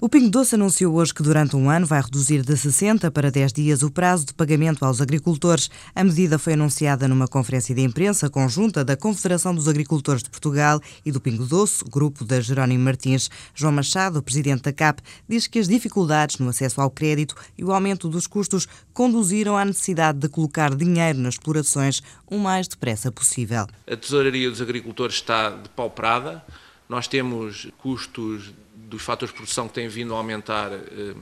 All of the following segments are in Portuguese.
O Pingo Doce anunciou hoje que durante um ano vai reduzir de 60 para 10 dias o prazo de pagamento aos agricultores. A medida foi anunciada numa conferência de imprensa conjunta da Confederação dos Agricultores de Portugal e do Pingo Doce, grupo da Jerónimo Martins. João Machado, presidente da CAP, diz que as dificuldades no acesso ao crédito e o aumento dos custos conduziram à necessidade de colocar dinheiro nas explorações o mais depressa possível. A tesouraria dos agricultores está depauperada. Nós temos custos dos fatores de produção que têm vindo a aumentar eh,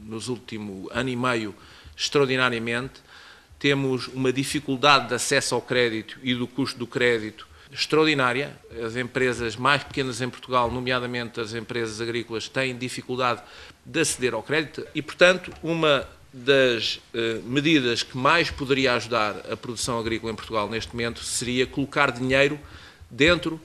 nos últimos ano e meio extraordinariamente. Temos uma dificuldade de acesso ao crédito e do custo do crédito extraordinária. As empresas mais pequenas em Portugal, nomeadamente as empresas agrícolas, têm dificuldade de aceder ao crédito e, portanto, uma das eh, medidas que mais poderia ajudar a produção agrícola em Portugal neste momento seria colocar dinheiro dentro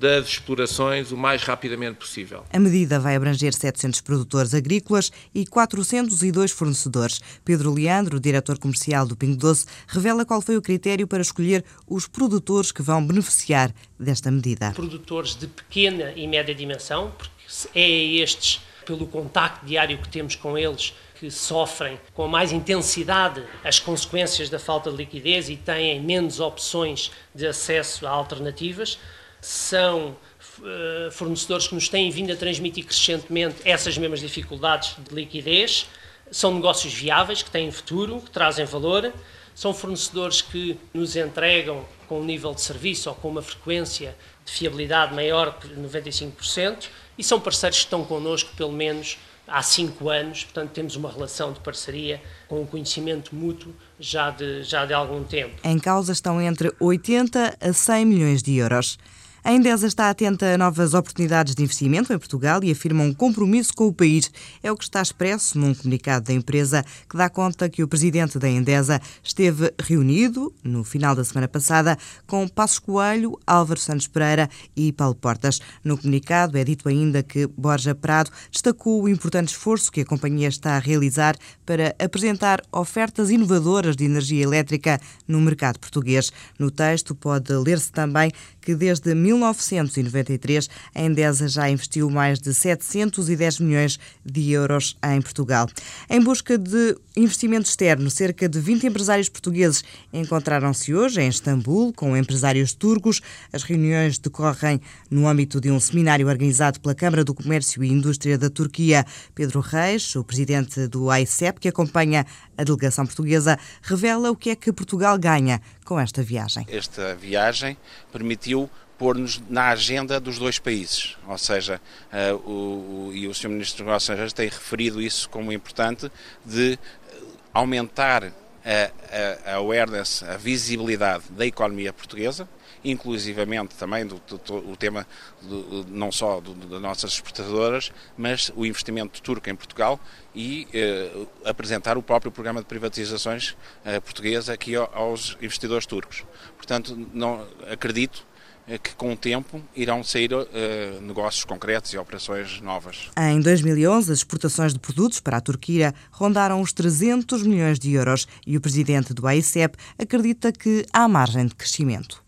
das explorações o mais rapidamente possível. A medida vai abranger 700 produtores agrícolas e 402 fornecedores. Pedro Leandro, diretor comercial do Pingo Doce, revela qual foi o critério para escolher os produtores que vão beneficiar desta medida. Produtores de pequena e média dimensão, porque é estes, pelo contacto diário que temos com eles, que sofrem com mais intensidade as consequências da falta de liquidez e têm menos opções de acesso a alternativas são uh, fornecedores que nos têm vindo a transmitir crescentemente essas mesmas dificuldades de liquidez, são negócios viáveis, que têm futuro, que trazem valor, são fornecedores que nos entregam com um nível de serviço ou com uma frequência de fiabilidade maior que 95% e são parceiros que estão connosco pelo menos há cinco anos, portanto temos uma relação de parceria com um conhecimento mútuo já de, já de algum tempo. Em causa estão entre 80 a 100 milhões de euros. A Endesa está atenta a novas oportunidades de investimento em Portugal e afirma um compromisso com o país. É o que está expresso num comunicado da empresa que dá conta que o presidente da Endesa esteve reunido, no final da semana passada, com Passos Coelho, Álvaro Santos Pereira e Paulo Portas. No comunicado é dito ainda que Borja Prado destacou o importante esforço que a companhia está a realizar para apresentar ofertas inovadoras de energia elétrica no mercado português. No texto pode ler-se também que desde 1993, a Endesa já investiu mais de 710 milhões de euros em Portugal. Em busca de investimento externo, cerca de 20 empresários portugueses encontraram-se hoje em Istambul com empresários turcos. As reuniões decorrem no âmbito de um seminário organizado pela Câmara do Comércio e Indústria da Turquia. Pedro Reis, o presidente do AICEP, que acompanha a delegação portuguesa, revela o que é que Portugal ganha com esta viagem. Esta viagem permitiu pôr-nos na agenda dos dois países. Ou seja, uh, o, o, e o Sr. Ministro dos Negócios Estrangeiros tem referido isso como importante, de aumentar a, a, awareness, a visibilidade da economia portuguesa, inclusivamente também do, do, o tema do, não só das nossas exportadoras, mas o investimento turco em Portugal e eh, apresentar o próprio programa de privatizações eh, português aqui aos investidores turcos. Portanto, não acredito que com o tempo irão sair uh, negócios concretos e operações novas. Em 2011, as exportações de produtos para a Turquia rondaram os 300 milhões de euros e o presidente do AICEP acredita que há margem de crescimento.